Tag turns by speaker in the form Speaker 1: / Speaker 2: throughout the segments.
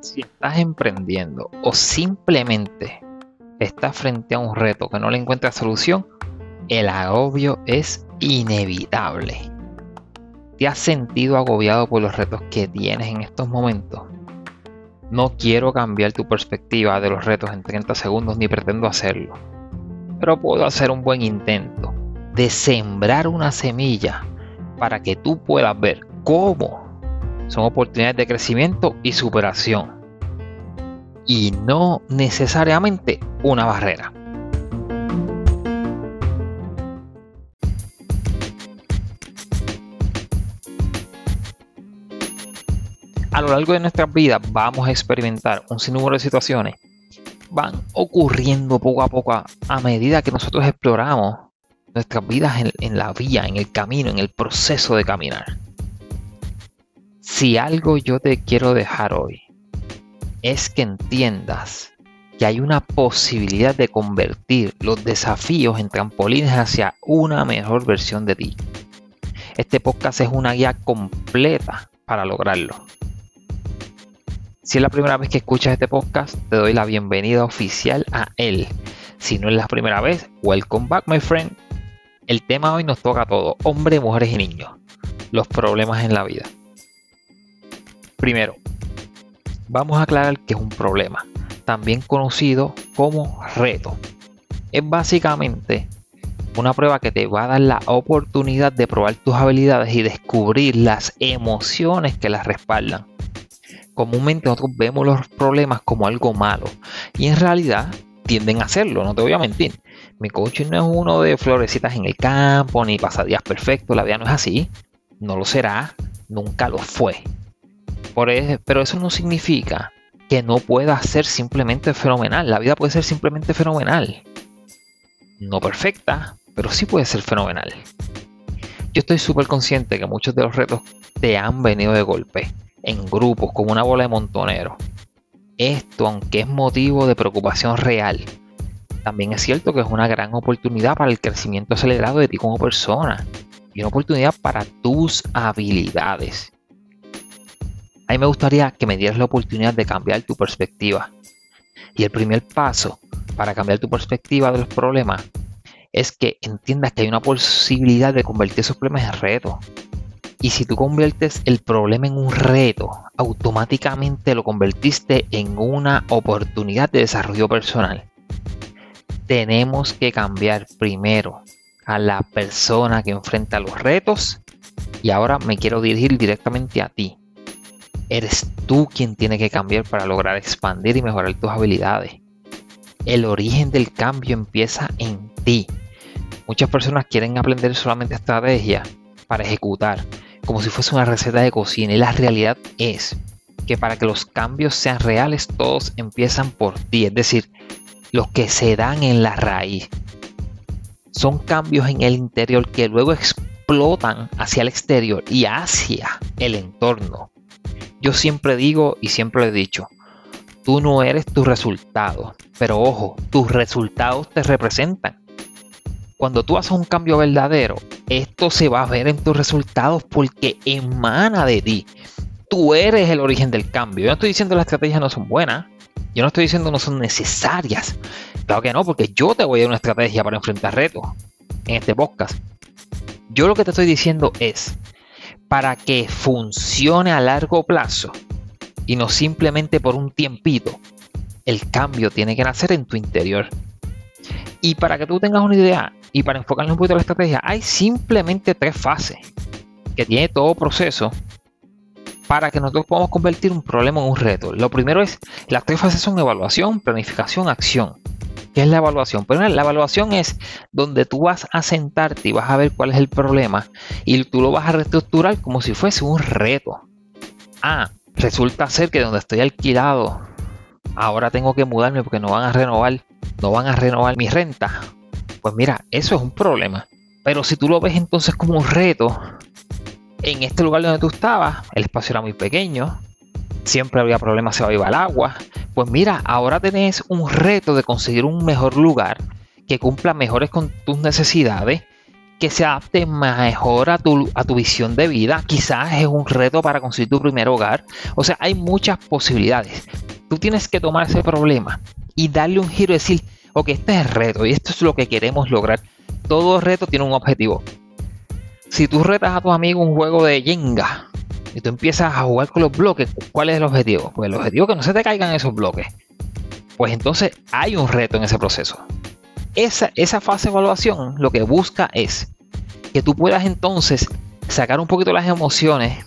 Speaker 1: Si estás emprendiendo o simplemente estás frente a un reto que no le encuentras solución, el agobio es inevitable. ¿Te has sentido agobiado por los retos que tienes en estos momentos? No quiero cambiar tu perspectiva de los retos en 30 segundos ni pretendo hacerlo. Pero puedo hacer un buen intento de sembrar una semilla para que tú puedas ver cómo son oportunidades de crecimiento y superación. Y no necesariamente una barrera. a lo largo de nuestras vidas vamos a experimentar un sinnúmero de situaciones. Van ocurriendo poco a poco a, medida que nosotros exploramos nuestras vidas en, la vía, en el camino, en el proceso de caminar. Si algo yo te quiero dejar hoy es que entiendas que hay una posibilidad de convertir los desafíos en trampolines hacia una mejor versión de ti. Este podcast es una guía completa para lograrlo. Si es la primera vez que escuchas este podcast, te doy la bienvenida oficial a él. Si no es la primera vez, welcome back, my friend. El tema hoy nos toca a todos, hombres, mujeres y niños. Los problemas en la vida. Primero, vamos a aclarar que es un problema, también conocido como reto. Es básicamente una prueba que te va a dar la oportunidad de probar tus habilidades y descubrir las emociones que las respaldan comúnmente nosotros vemos los problemas como algo malo y en realidad tienden a hacerlo, no te voy a mentir. Mi coaching no es uno de florecitas en el campo ni pasadías perfectos, la vida no es así, no lo será, nunca lo fue. Por pero eso no significa que no pueda ser simplemente fenomenal, la vida puede ser simplemente fenomenal. No perfecta, pero sí puede ser fenomenal. Yo estoy súper consciente que muchos de los retos te han venido de golpe en grupos como una bola de montonero. Esto, aunque es motivo de preocupación real, también es cierto que es una gran oportunidad para el crecimiento acelerado de ti como persona y una oportunidad para tus habilidades. A mí me gustaría que me dieras la oportunidad de cambiar tu perspectiva. Y el primer paso para cambiar tu perspectiva de los problemas es que entiendas que hay una posibilidad de convertir esos problemas en retos y si tú conviertes el problema en un reto, automáticamente lo convertiste en una oportunidad de desarrollo personal. Tenemos que cambiar primero a la persona que enfrenta los retos y ahora me quiero dirigir directamente a ti. Eres tú quien tiene que cambiar para lograr expandir y mejorar tus habilidades. El origen del cambio empieza en ti. Muchas personas quieren aprender solamente estrategia para ejecutar, como si fuese una receta de cocina. Y la realidad es que para que los cambios sean reales, todos empiezan por ti, es decir, los que se dan en la raíz. Son cambios en el interior que luego explotan hacia el exterior y hacia el entorno. Yo siempre digo y siempre he dicho, tú no eres tu resultado, pero ojo, tus resultados te representan. Cuando tú haces un cambio verdadero, esto se va a ver en tus resultados porque emana de ti. Tú eres el origen del cambio. Yo no estoy diciendo que las estrategias no son buenas. Yo no estoy diciendo que no son necesarias. Claro que no, porque yo te voy a dar una estrategia para enfrentar retos en este podcast. Yo lo que te estoy diciendo es, para que funcione a largo plazo y no simplemente por un tiempito, el cambio tiene que nacer en tu interior. Y para que tú tengas una idea, y para enfocarnos un poquito en la estrategia, hay simplemente tres fases que tiene todo proceso para que nosotros podamos convertir un problema en un reto. Lo primero es, las tres fases son evaluación, planificación, acción. ¿Qué es la evaluación? Pero pues la evaluación es donde tú vas a sentarte y vas a ver cuál es el problema y tú lo vas a reestructurar como si fuese un reto. Ah, resulta ser que donde estoy alquilado, ahora tengo que mudarme porque no van a renovar, no van a renovar mi renta pues mira, eso es un problema. Pero si tú lo ves entonces como un reto, en este lugar donde tú estabas, el espacio era muy pequeño, siempre había problemas, se iba el agua. Pues mira, ahora tenés un reto de conseguir un mejor lugar que cumpla mejores con tus necesidades que se adapte mejor a tu, a tu visión de vida. Quizás es un reto para conseguir tu primer hogar. O sea, hay muchas posibilidades. Tú tienes que tomar ese problema y darle un giro y decir, ok, este es el reto y esto es lo que queremos lograr. Todo reto tiene un objetivo. Si tú retas a tus amigos un juego de Jenga y tú empiezas a jugar con los bloques, ¿cuál es el objetivo? Pues el objetivo es que no se te caigan esos bloques. Pues entonces hay un reto en ese proceso esa, esa fase de evaluación lo que busca es que tú puedas entonces sacar un poquito las emociones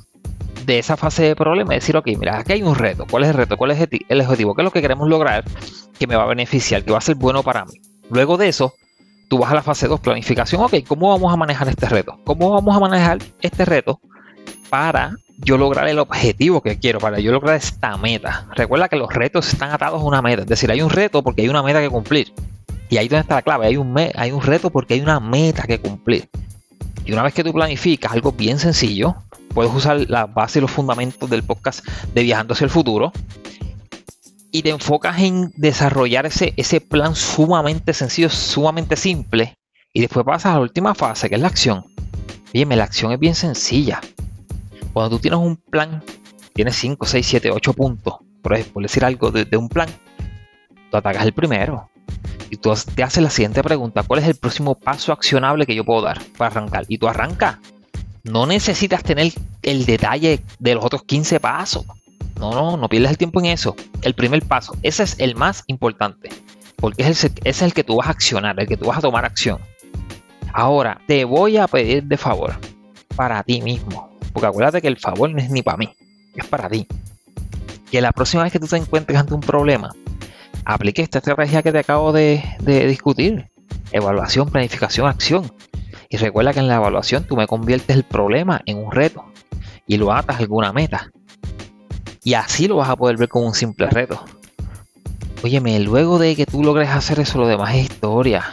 Speaker 1: de esa fase de problema y decir, ok, mira, aquí hay un reto. ¿Cuál es el reto? ¿Cuál es el objetivo? ¿Qué es lo que queremos lograr que me va a beneficiar, que va a ser bueno para mí? Luego de eso, tú vas a la fase 2, planificación. Ok, ¿cómo vamos a manejar este reto? ¿Cómo vamos a manejar este reto para yo lograr el objetivo que quiero, para yo lograr esta meta? Recuerda que los retos están atados a una meta. Es decir, hay un reto porque hay una meta que cumplir. Y ahí donde está la clave, hay un, hay un reto porque hay una meta que cumplir. Y una vez que tú planificas algo bien sencillo, puedes usar la base y los fundamentos del podcast de Viajando hacia el futuro y te enfocas en desarrollar ese, plan sumamente sencillo, sumamente simple. Y después pasas a la última fase, que es la acción. Bien, la acción es bien sencilla. Cuando tú tienes un plan, tienes 5, 6, 7, 8 puntos, por, ejemplo, decir algo de, de un plan, tú atacas el primero y tú te haces la siguiente pregunta, ¿cuál es el próximo paso accionable que yo puedo dar para arrancar? Y tú arrancas. No necesitas tener el detalle de los otros 15 pasos. No, no, no pierdas el tiempo en eso. El primer paso, ese es el más importante. Porque es el, es el que tú vas a accionar, el que tú vas a tomar acción. Ahora, te voy a pedir de favor para ti mismo. Porque acuérdate que el favor no es ni para mí, es para ti. Que la próxima vez que tú te encuentres ante un problema, aplique esta estrategia que te acabo de, discutir. Evaluación, planificación, acción. Y recuerda que en la evaluación tú me conviertes el problema en un reto y lo atas a alguna meta. Y así lo vas a poder ver como un simple reto. Óyeme, luego de que tú logres hacer eso, lo demás es historia.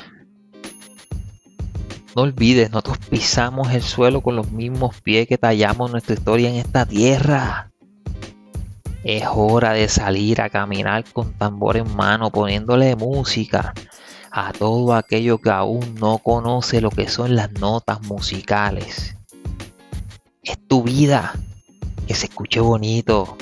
Speaker 1: No olvides, nosotros pisamos el suelo con los mismos pies que tallamos nuestra historia en esta tierra. Es hora de salir a caminar con tambor en mano, poniéndole música a todo aquello que aún no conoce lo que son las notas musicales. Es tu vida, que se escuche bonito,